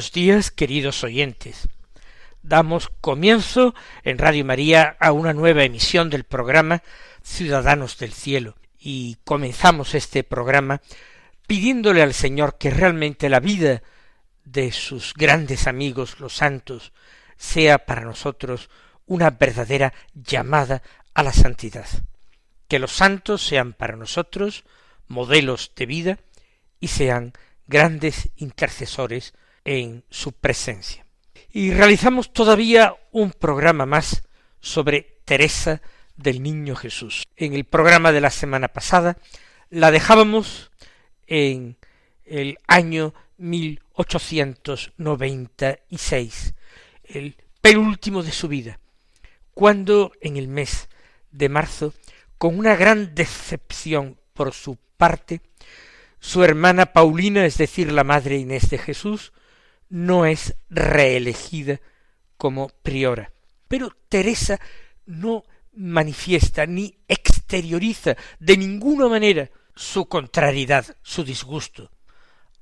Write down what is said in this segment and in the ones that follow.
Buenos días, queridos oyentes. Damos comienzo en Radio María a una nueva emisión del programa Ciudadanos del Cielo y comenzamos este programa pidiéndole al Señor que realmente la vida de sus grandes amigos, los santos, sea para nosotros una verdadera llamada a la santidad. Que los santos sean para nosotros modelos de vida y sean grandes intercesores en su presencia. Y realizamos todavía un programa más sobre Teresa del Niño Jesús. En el programa de la semana pasada la dejábamos en el año 1896, el penúltimo de su vida, cuando en el mes de marzo, con una gran decepción por su parte, su hermana Paulina, es decir, la madre Inés de Jesús, no es reelegida como priora. Pero Teresa no manifiesta ni exterioriza de ninguna manera su contrariedad, su disgusto.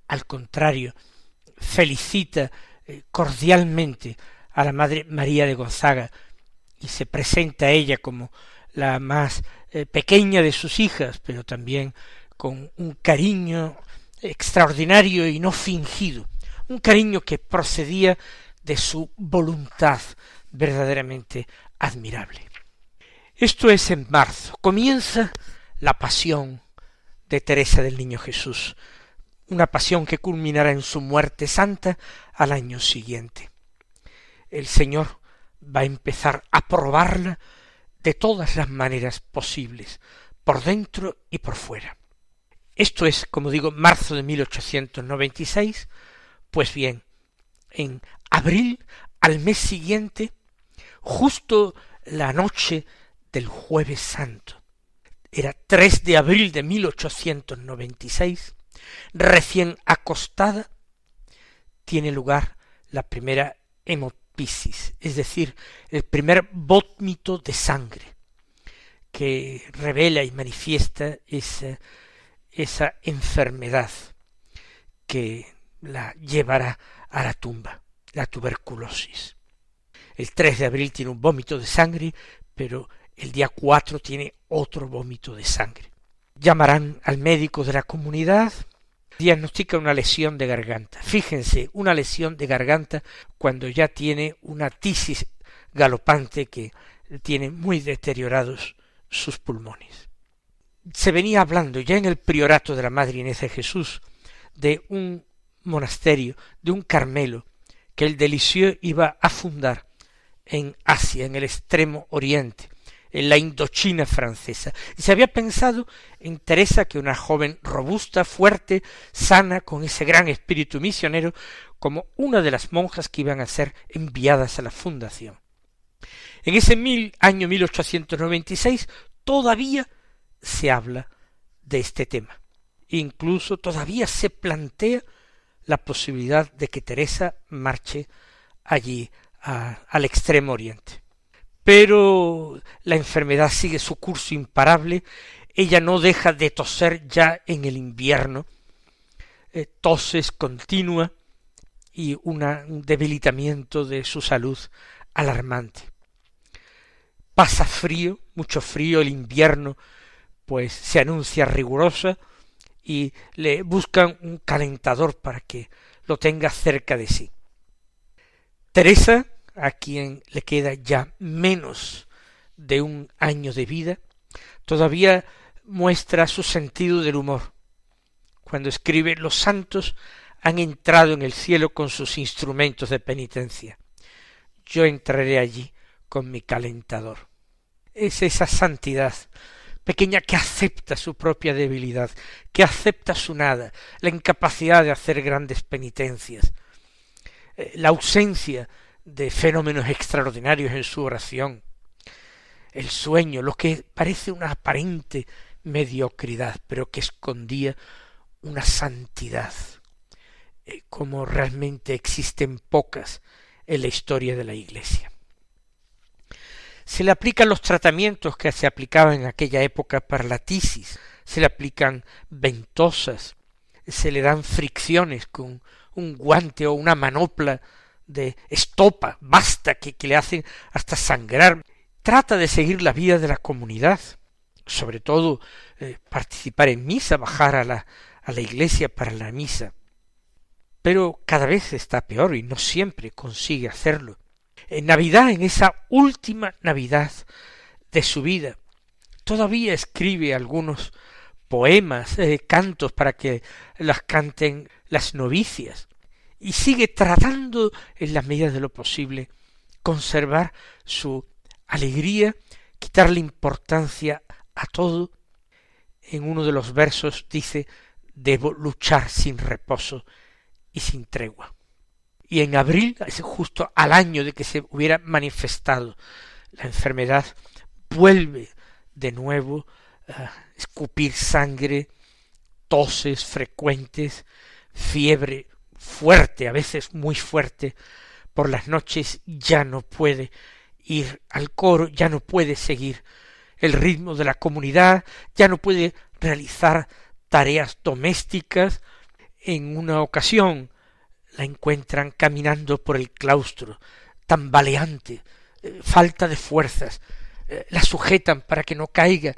Al contrario, felicita eh, cordialmente a la Madre María de Gonzaga y se presenta a ella como la más eh, pequeña de sus hijas, pero también con un cariño extraordinario y no fingido un cariño que procedía de su voluntad verdaderamente admirable. Esto es en marzo. Comienza la pasión de Teresa del Niño Jesús, una pasión que culminará en su muerte santa al año siguiente. El Señor va a empezar a probarla de todas las maneras posibles, por dentro y por fuera. Esto es, como digo, marzo de 1896, pues bien, en abril, al mes siguiente, justo la noche del jueves santo, era 3 de abril de 1896, recién acostada, tiene lugar la primera hemopisis, es decir, el primer vómito de sangre, que revela y manifiesta esa, esa enfermedad que la llevará a la tumba, la tuberculosis. El 3 de abril tiene un vómito de sangre, pero el día 4 tiene otro vómito de sangre. Llamarán al médico de la comunidad, diagnostica una lesión de garganta. Fíjense, una lesión de garganta cuando ya tiene una tisis galopante que tiene muy deteriorados sus pulmones. Se venía hablando ya en el priorato de la Madre Inés de Jesús de un monasterio de un Carmelo que el Delicieux iba a fundar en Asia, en el extremo oriente, en la Indochina francesa. Y se había pensado en Teresa, que una joven robusta, fuerte, sana, con ese gran espíritu misionero, como una de las monjas que iban a ser enviadas a la fundación. En ese mil, año 1896 todavía se habla de este tema. Incluso todavía se plantea la posibilidad de que Teresa marche allí al extremo oriente. Pero la enfermedad sigue su curso imparable, ella no deja de toser ya en el invierno, eh, toses continua y un debilitamiento de su salud alarmante. Pasa frío, mucho frío, el invierno pues se anuncia rigurosa, y le buscan un calentador para que lo tenga cerca de sí. Teresa, a quien le queda ya menos de un año de vida, todavía muestra su sentido del humor cuando escribe los santos han entrado en el cielo con sus instrumentos de penitencia. Yo entraré allí con mi calentador. Es esa santidad pequeña que acepta su propia debilidad, que acepta su nada, la incapacidad de hacer grandes penitencias, eh, la ausencia de fenómenos extraordinarios en su oración, el sueño, lo que parece una aparente mediocridad, pero que escondía una santidad, eh, como realmente existen pocas en la historia de la Iglesia. Se le aplican los tratamientos que se aplicaban en aquella época para la tisis, se le aplican ventosas, se le dan fricciones con un guante o una manopla de estopa, basta, que, le hacen hasta sangrar. Trata de seguir la vida de la comunidad, sobre todo eh, participar en misa, bajar a la, a la iglesia para la misa. Pero cada vez está peor y no siempre consigue hacerlo en Navidad, en esa última Navidad de su vida, todavía escribe algunos poemas, eh, cantos para que las canten las novicias, y sigue tratando en la medida de lo posible conservar su alegría, quitarle importancia a todo. En uno de los versos dice debo luchar sin reposo y sin tregua y en abril, justo al año de que se hubiera manifestado la enfermedad, vuelve de nuevo a escupir sangre, toses frecuentes, fiebre fuerte, a veces muy fuerte, por las noches ya no puede ir al coro, ya no puede seguir el ritmo de la comunidad, ya no puede realizar tareas domésticas. En una ocasión la encuentran caminando por el claustro, tambaleante, eh, falta de fuerzas, eh, la sujetan para que no caiga,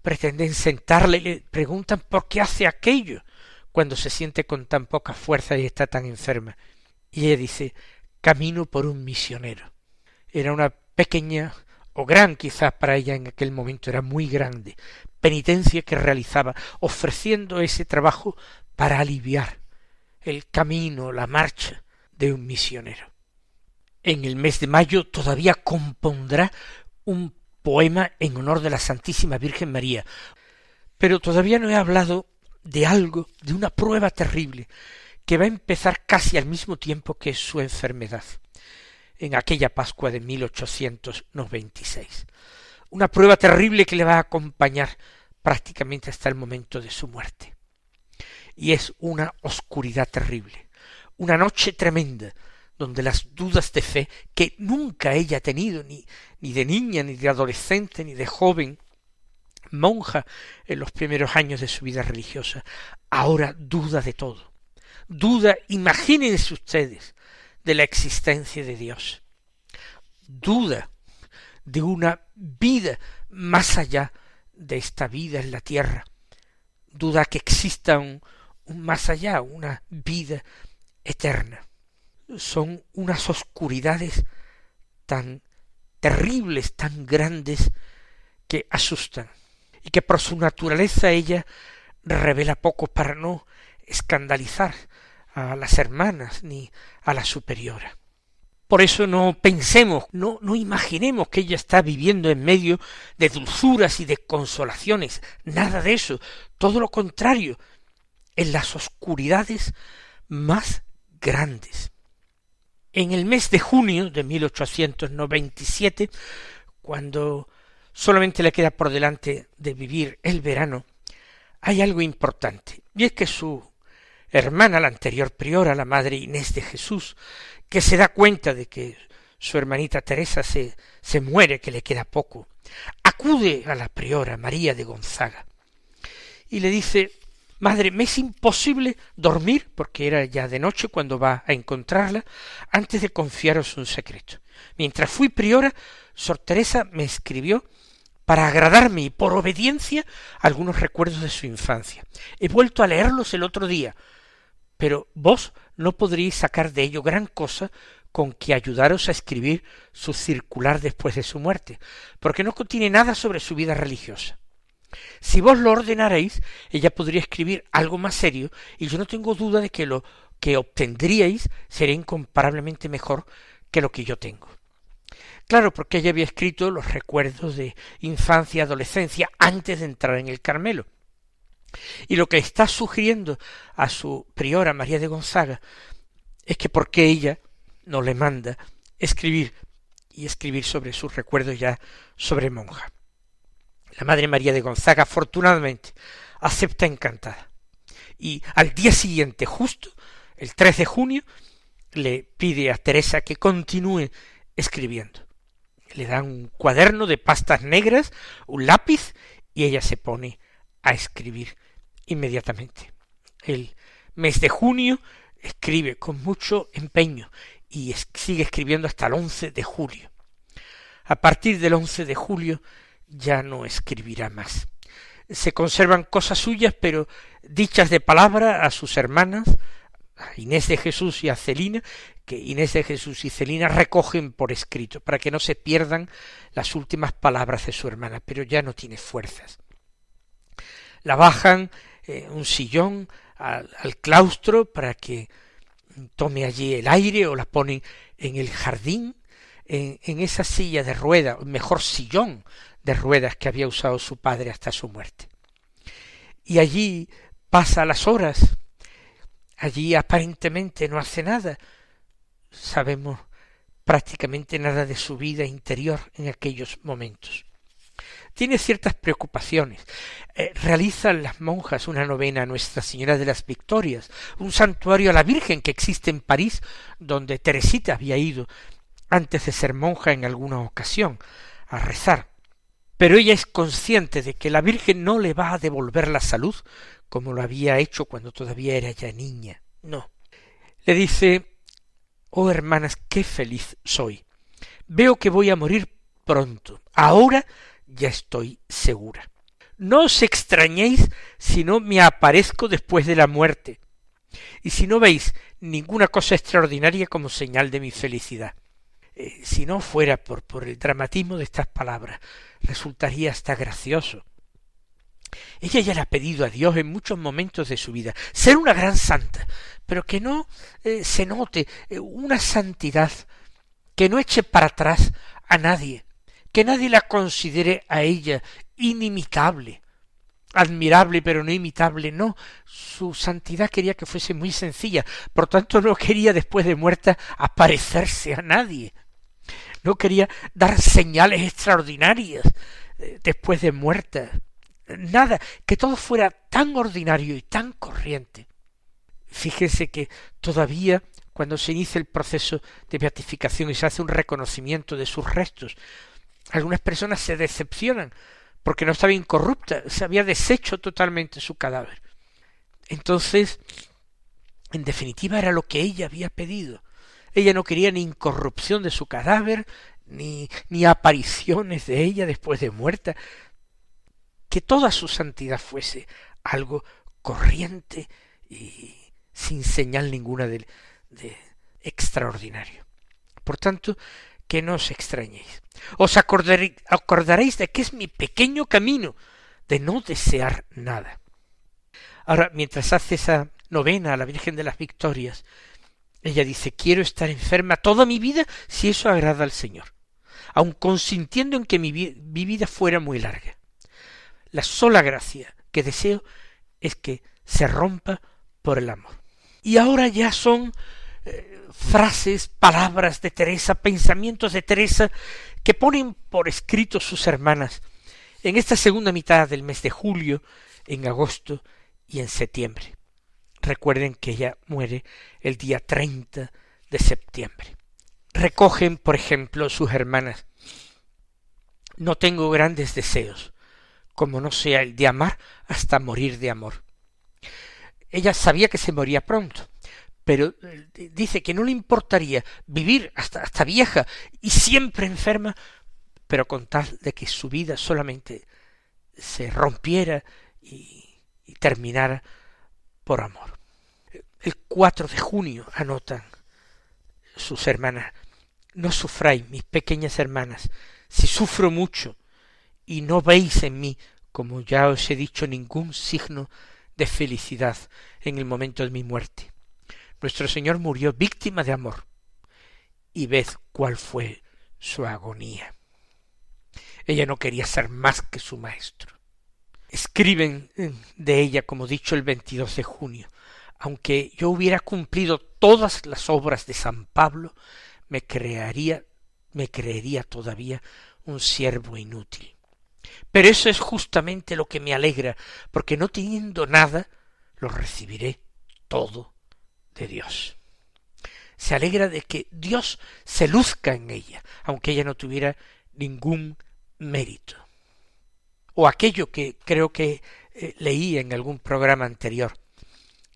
pretenden sentarle le preguntan por qué hace aquello cuando se siente con tan poca fuerza y está tan enferma. Y ella dice camino por un misionero. Era una pequeña o gran quizás para ella en aquel momento era muy grande, penitencia que realizaba, ofreciendo ese trabajo para aliviar el camino, la marcha de un misionero. En el mes de mayo todavía compondrá un poema en honor de la Santísima Virgen María. Pero todavía no he hablado de algo, de una prueba terrible, que va a empezar casi al mismo tiempo que su enfermedad, en aquella Pascua de 1896. Una prueba terrible que le va a acompañar prácticamente hasta el momento de su muerte y es una oscuridad terrible, una noche tremenda, donde las dudas de fe que nunca ella ha tenido, ni, ni de niña, ni de adolescente, ni de joven, monja en los primeros años de su vida religiosa, ahora duda de todo. Duda, imagínense ustedes, de la existencia de Dios. Duda de una vida más allá de esta vida en la tierra. Duda que exista un, más allá, una vida eterna. Son unas oscuridades tan terribles, tan grandes, que asustan, y que por su naturaleza ella revela poco para no escandalizar a las hermanas ni a la superiora. Por eso no pensemos, no, no imaginemos que ella está viviendo en medio de dulzuras y de consolaciones, nada de eso, todo lo contrario, en las oscuridades más grandes. En el mes de junio de 1897, cuando solamente le queda por delante de vivir el verano, hay algo importante, y es que su hermana, la anterior priora, la madre Inés de Jesús, que se da cuenta de que su hermanita Teresa se, se muere, que le queda poco, acude a la priora María de Gonzaga y le dice Madre, me es imposible dormir, porque era ya de noche cuando va a encontrarla, antes de confiaros un secreto. Mientras fui priora, Sor Teresa me escribió para agradarme y por obediencia algunos recuerdos de su infancia. He vuelto a leerlos el otro día, pero vos no podríais sacar de ello gran cosa con que ayudaros a escribir su circular después de su muerte, porque no contiene nada sobre su vida religiosa. Si vos lo ordenaréis, ella podría escribir algo más serio, y yo no tengo duda de que lo que obtendríais sería incomparablemente mejor que lo que yo tengo. Claro, porque ella había escrito los recuerdos de infancia y adolescencia antes de entrar en el Carmelo. Y lo que está sugiriendo a su priora María de Gonzaga es que porque ella no le manda escribir y escribir sobre sus recuerdos ya sobre monja. La Madre María de Gonzaga, afortunadamente, acepta encantada. Y al día siguiente, justo, el 3 de junio, le pide a Teresa que continúe escribiendo. Le dan un cuaderno de pastas negras, un lápiz, y ella se pone a escribir inmediatamente. El mes de junio escribe con mucho empeño y sigue escribiendo hasta el 11 de julio. A partir del 11 de julio ya no escribirá más. Se conservan cosas suyas, pero dichas de palabra a sus hermanas, a Inés de Jesús y a Celina, que Inés de Jesús y Celina recogen por escrito, para que no se pierdan las últimas palabras de su hermana, pero ya no tiene fuerzas. La bajan eh, un sillón al, claustro para que tome allí el aire o la ponen en el jardín, en, en esa silla de rueda, mejor sillón de ruedas que había usado su padre hasta su muerte. Y allí pasa las horas, allí aparentemente no hace nada, sabemos prácticamente nada de su vida interior en aquellos momentos. Tiene ciertas preocupaciones. Eh, realizan las monjas una novena a Nuestra Señora de las Victorias, un santuario a la Virgen que existe en París, donde Teresita había ido antes de ser monja en alguna ocasión a rezar. Pero ella es consciente de que la Virgen no le va a devolver la salud como lo había hecho cuando todavía era ya niña. No. Le dice Oh hermanas, qué feliz soy. Veo que voy a morir pronto. Ahora ya estoy segura. No os extrañéis si no me aparezco después de la muerte, y si no veis ninguna cosa extraordinaria como señal de mi felicidad. Eh, si no fuera por, el dramatismo de estas palabras, resultaría hasta gracioso. Ella ya le ha pedido a Dios en muchos momentos de su vida ser una gran santa, pero que no eh, se note eh, una santidad que no eche para atrás a nadie, que nadie la considere a ella inimitable, admirable pero no imitable, no, su santidad quería que fuese muy sencilla, por tanto no quería después de muerta aparecerse a nadie, no quería dar señales extraordinarias eh, después de muerta. Nada, que todo fuera tan ordinario y tan corriente. Fíjese que todavía cuando se inicia el proceso de beatificación y se hace un reconocimiento de sus restos, algunas personas se decepcionan porque no estaba incorrupta, se había deshecho totalmente su cadáver. Entonces, en definitiva, era lo que ella había pedido. Ella no quería ni incorrupción de su cadáver, ni, ni apariciones de ella después de muerta, que toda su santidad fuese algo corriente y sin señal ninguna de, de extraordinario. Por tanto, que no os extrañéis. Os acordaréis de que es mi pequeño camino de no desear nada. Ahora, mientras hace esa novena a la Virgen de las Victorias, ella dice, quiero estar enferma toda mi vida si eso agrada al Señor, aun consintiendo en que mi, vida fuera muy larga. La sola gracia que deseo es que se rompa por el amor. Y ahora ya son eh, frases, palabras de Teresa, pensamientos de Teresa que ponen por escrito sus hermanas en esta segunda mitad del mes de julio, en agosto y en septiembre. Recuerden que ella muere el día 30 de septiembre. Recogen, por ejemplo, sus hermanas. No tengo grandes deseos, como no sea el de amar hasta morir de amor. Ella sabía que se moría pronto, pero eh, dice que no le importaría vivir hasta, hasta vieja y siempre enferma, pero con tal de que su vida solamente se rompiera y, y terminara por amor. El 4 de junio anotan sus hermanas, no sufráis, mis pequeñas hermanas, si sufro mucho y no veis en mí como ya os he dicho, ningún signo de felicidad en el momento de mi muerte. Nuestro Señor murió víctima de amor. Y ved cuál fue su agonía. Ella no quería ser más que su maestro. Escriben de ella, como dicho, el 22 de junio. Aunque yo hubiera cumplido todas las obras de San Pablo, me crearía, me creería todavía un siervo inútil. Pero eso es justamente lo que me alegra, porque no teniendo nada, lo recibiré todo de Dios. Se alegra de que Dios se luzca en ella, aunque ella no tuviera ningún mérito. O aquello que creo que eh, leí en algún programa anterior.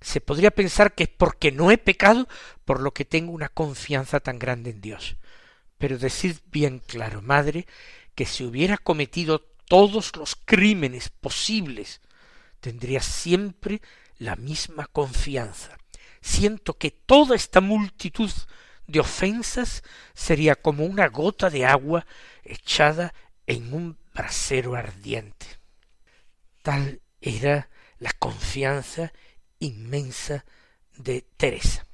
Se podría pensar que es porque no he pecado por lo que tengo una confianza tan grande en Dios. Pero decid bien claro, madre, que si hubiera cometido todos los crímenes posibles, tendría siempre la misma confianza. Siento que toda esta multitud de ofensas sería como una gota de agua echada en un brasero ardiente. Tal era la confianza inmensa de Teresa.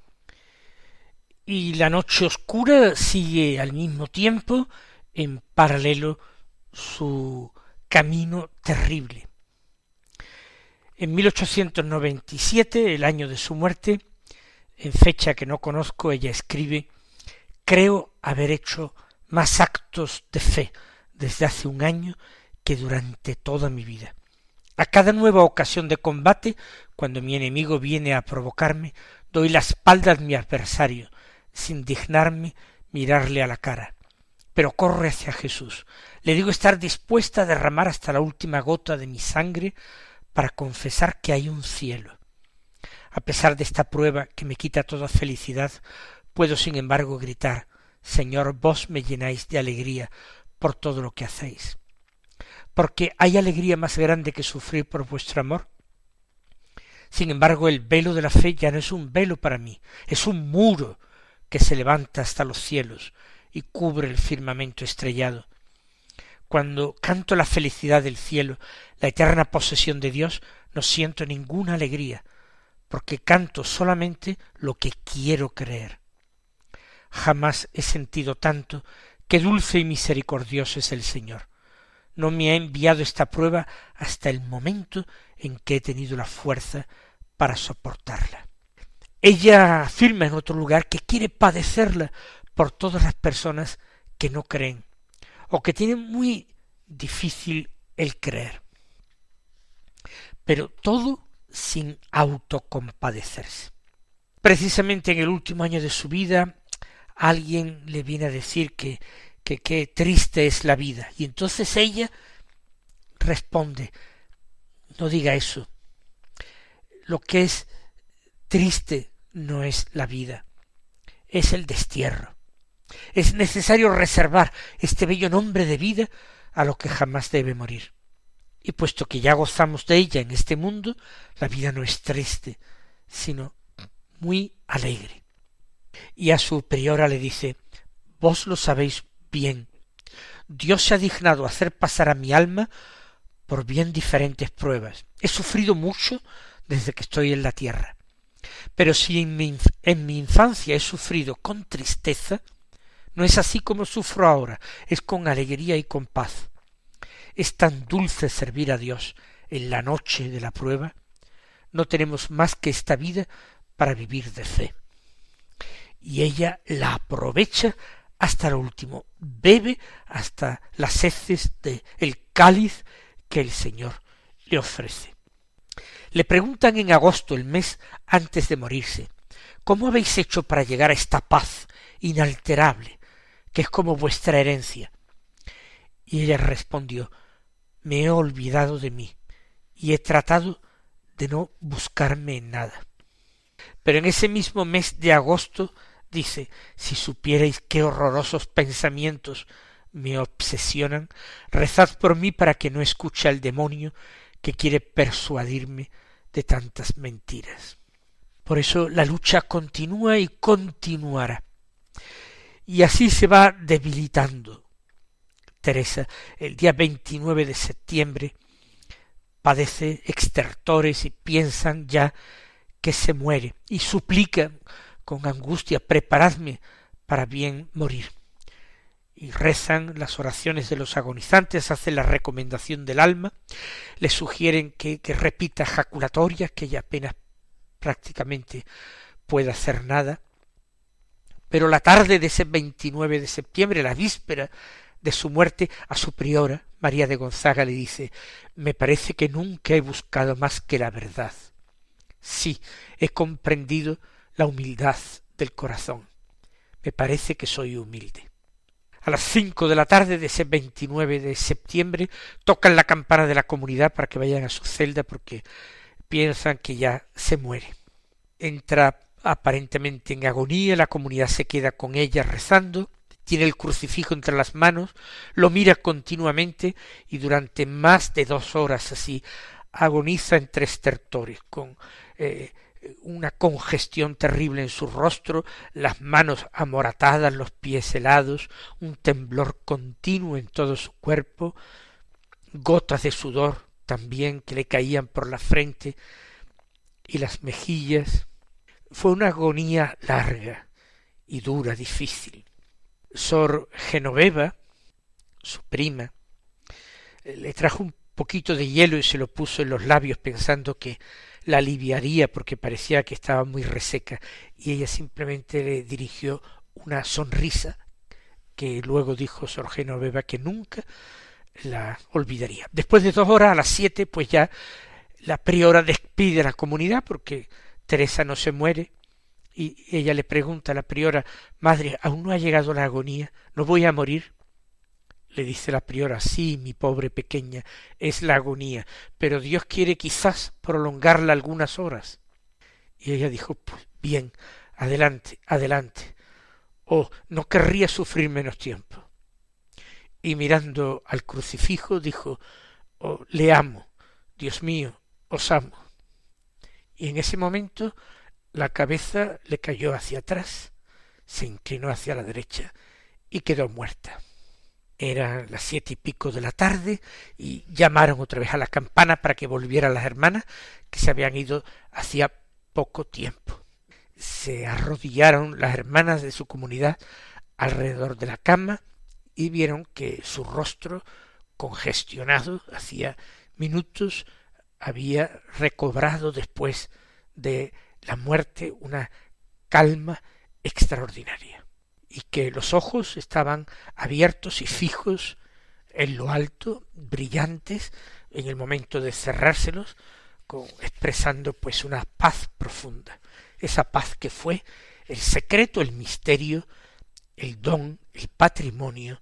Y la noche oscura sigue al mismo tiempo en paralelo su camino terrible. En 1897, el año de su muerte, en fecha que no conozco, ella escribe Creo haber hecho más actos de fe desde hace un año que durante toda mi vida. A cada nueva ocasión de combate, cuando mi enemigo viene a provocarme, doy la espalda a mi adversario, sin dignarme mirarle a la cara. Pero corre hacia Jesús. Le digo estar dispuesta a derramar hasta la última gota de mi sangre para confesar que hay un cielo. A pesar de esta prueba que me quita toda felicidad, puedo sin embargo gritar Señor, vos me llenáis de alegría por todo lo que hacéis. Porque hay alegría más grande que sufrir por vuestro amor. Sin embargo, el velo de la fe ya no es un velo para mí, es un muro que se levanta hasta los cielos y cubre el firmamento estrellado. Cuando canto la felicidad del cielo, la eterna posesión de Dios, no siento ninguna alegría, porque canto solamente lo que quiero creer. Jamás he sentido tanto Qué dulce y misericordioso es el Señor. No me ha enviado esta prueba hasta el momento en que he tenido la fuerza para soportarla. Ella afirma en otro lugar que quiere padecerla por todas las personas que no creen o que tienen muy difícil el creer. Pero todo sin autocompadecerse. Precisamente en el último año de su vida alguien le viene a decir que que qué triste es la vida. Y entonces ella responde, no diga eso. Lo que es triste no es la vida, es el destierro. Es necesario reservar este bello nombre de vida a lo que jamás debe morir. Y puesto que ya gozamos de ella en este mundo, la vida no es triste, sino muy alegre y a su priora le dice Vos lo sabéis bien. Dios se ha dignado hacer pasar a mi alma por bien diferentes pruebas. He sufrido mucho desde que estoy en la tierra. Pero si en mi, en mi infancia he sufrido con tristeza, no es así como sufro ahora, es con alegría y con paz. Es tan dulce servir a Dios en la noche de la prueba. No tenemos más que esta vida para vivir de fe y ella la aprovecha hasta lo último, bebe hasta las heces de el cáliz que el Señor le ofrece. Le preguntan en agosto, el mes antes de morirse, ¿cómo habéis hecho para llegar a esta paz inalterable, que es como vuestra herencia? Y ella respondió, me he olvidado de mí y he tratado de no buscarme en nada. Pero en ese mismo mes de agosto dice si supierais qué horrorosos pensamientos me obsesionan, rezad por mí para que no escuche al demonio que quiere persuadirme de tantas mentiras. Por eso la lucha continúa y continuará. Y así se va debilitando. Teresa, el día 29 de septiembre, padece extertores y piensan ya que se muere y suplican con angustia preparadme para bien morir y rezan las oraciones de los agonizantes, hacen la recomendación del alma, le sugieren que, que repita jaculatorias, que ella apenas prácticamente puede hacer nada. Pero la tarde de ese 29 de septiembre, la víspera de su muerte, a su priora, María de Gonzaga, le dice Me parece que nunca he buscado más que la verdad. Sí, he comprendido la humildad del corazón. Me parece que soy humilde a las cinco de la tarde de ese 29 de septiembre tocan la campana de la comunidad para que vayan a su celda porque piensan que ya se muere. Entra aparentemente en agonía, la comunidad se queda con ella rezando, tiene el crucifijo entre las manos, lo mira continuamente y durante más de dos horas así agoniza entre estertores, con eh, una congestión terrible en su rostro, las manos amoratadas, los pies helados, un temblor continuo en todo su cuerpo, gotas de sudor también que le caían por la frente y las mejillas. Fue una agonía larga y dura, difícil. Sor Genoveva, su prima, le trajo un poquito de hielo y se lo puso en los labios pensando que la aliviaría porque parecía que estaba muy reseca y ella simplemente le dirigió una sonrisa que luego dijo Sor Genoveva que nunca la olvidaría. Después de dos horas, a las siete, pues ya la priora despide a la comunidad porque Teresa no se muere y ella le pregunta a la priora Madre, aún no ha llegado la agonía, no voy a morir le dice la priora, sí, mi pobre pequeña, es la agonía, pero Dios quiere quizás prolongarla algunas horas. Y ella dijo, pues bien, adelante, adelante. Oh, no querría sufrir menos tiempo. Y mirando al crucifijo dijo, oh, le amo, Dios mío, os amo. Y en ese momento la cabeza le cayó hacia atrás, se inclinó hacia la derecha y quedó muerta. Eran las siete y pico de la tarde y llamaron otra vez a la campana para que volvieran las hermanas que se habían ido hacía poco tiempo. Se arrodillaron las hermanas de su comunidad alrededor de la cama y vieron que su rostro congestionado hacía minutos había recobrado después de la muerte una calma extraordinaria y que los ojos estaban abiertos y fijos en lo alto, brillantes, en el momento de cerrárselos, expresando pues una paz profunda, esa paz que fue el secreto, el misterio, el don, el patrimonio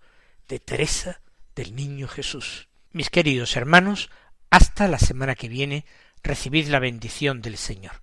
de Teresa del Niño Jesús. Mis queridos hermanos, hasta la semana que viene, recibid la bendición del Señor.